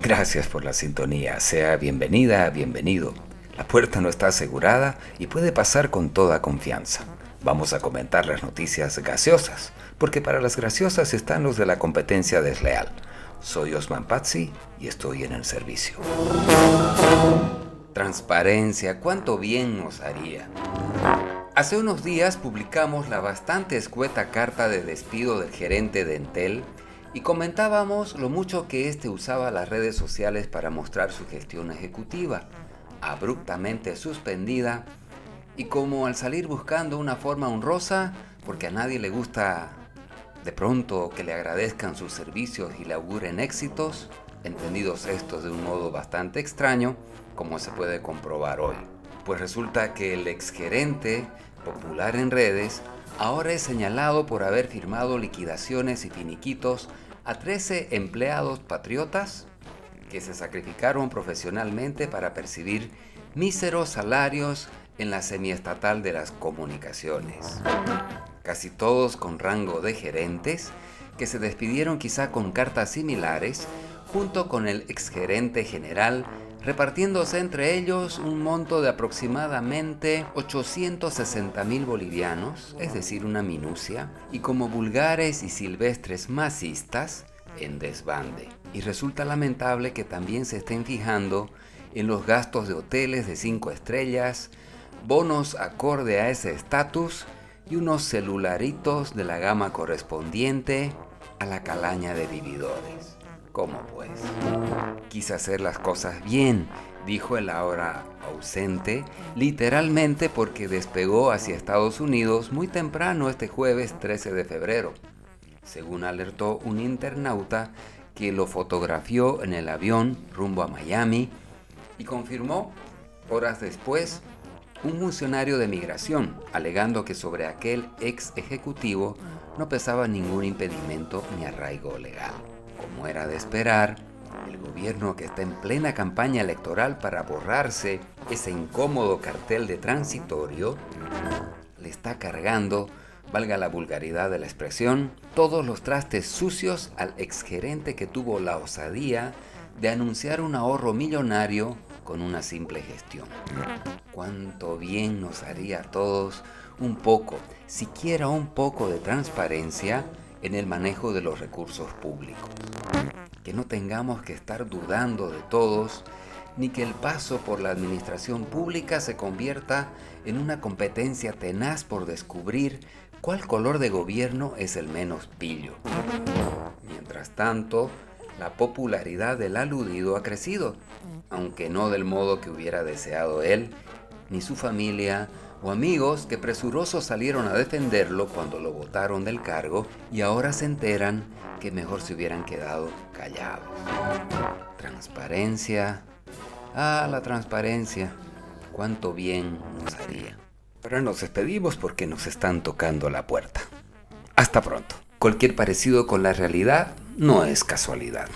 Gracias por la sintonía, sea bienvenida, bienvenido. La puerta no está asegurada y puede pasar con toda confianza. Vamos a comentar las noticias gaseosas, porque para las graciosas están los de la competencia desleal. Soy Osman Pazzi y estoy en el servicio. Transparencia, cuánto bien nos haría. Hace unos días publicamos la bastante escueta carta de despido del gerente de Entel y comentábamos lo mucho que éste usaba las redes sociales para mostrar su gestión ejecutiva, abruptamente suspendida, y como al salir buscando una forma honrosa, porque a nadie le gusta de pronto que le agradezcan sus servicios y le auguren éxitos, entendidos estos de un modo bastante extraño, como se puede comprobar hoy. Pues resulta que el exgerente, popular en redes, ahora es señalado por haber firmado liquidaciones y finiquitos a 13 empleados patriotas que se sacrificaron profesionalmente para percibir míseros salarios en la semiestatal de las comunicaciones. Casi todos con rango de gerentes, que se despidieron quizá con cartas similares, junto con el exgerente general, repartiéndose entre ellos un monto de aproximadamente 860 mil bolivianos, es decir, una minucia, y como vulgares y silvestres masistas, en desbande. Y resulta lamentable que también se estén fijando en los gastos de hoteles de 5 estrellas, bonos acorde a ese estatus y unos celularitos de la gama correspondiente a la calaña de vividores. ¿Cómo pues? Quise hacer las cosas bien, dijo el ahora ausente, literalmente porque despegó hacia Estados Unidos muy temprano este jueves 13 de febrero, según alertó un internauta que lo fotografió en el avión rumbo a Miami y confirmó horas después un funcionario de migración, alegando que sobre aquel ex ejecutivo no pesaba ningún impedimento ni arraigo legal. Como era de esperar, el gobierno que está en plena campaña electoral para borrarse ese incómodo cartel de transitorio, le está cargando, valga la vulgaridad de la expresión, todos los trastes sucios al exgerente que tuvo la osadía de anunciar un ahorro millonario con una simple gestión. Cuánto bien nos haría a todos un poco, siquiera un poco de transparencia en el manejo de los recursos públicos. Que no tengamos que estar dudando de todos, ni que el paso por la administración pública se convierta en una competencia tenaz por descubrir cuál color de gobierno es el menos pillo. Mientras tanto, la popularidad del aludido ha crecido, aunque no del modo que hubiera deseado él, ni su familia o amigos que presurosos salieron a defenderlo cuando lo votaron del cargo y ahora se enteran que mejor se hubieran quedado callados. Transparencia. Ah, la transparencia. Cuánto bien nos haría. Ahora nos despedimos porque nos están tocando la puerta. Hasta pronto. Cualquier parecido con la realidad no es casualidad.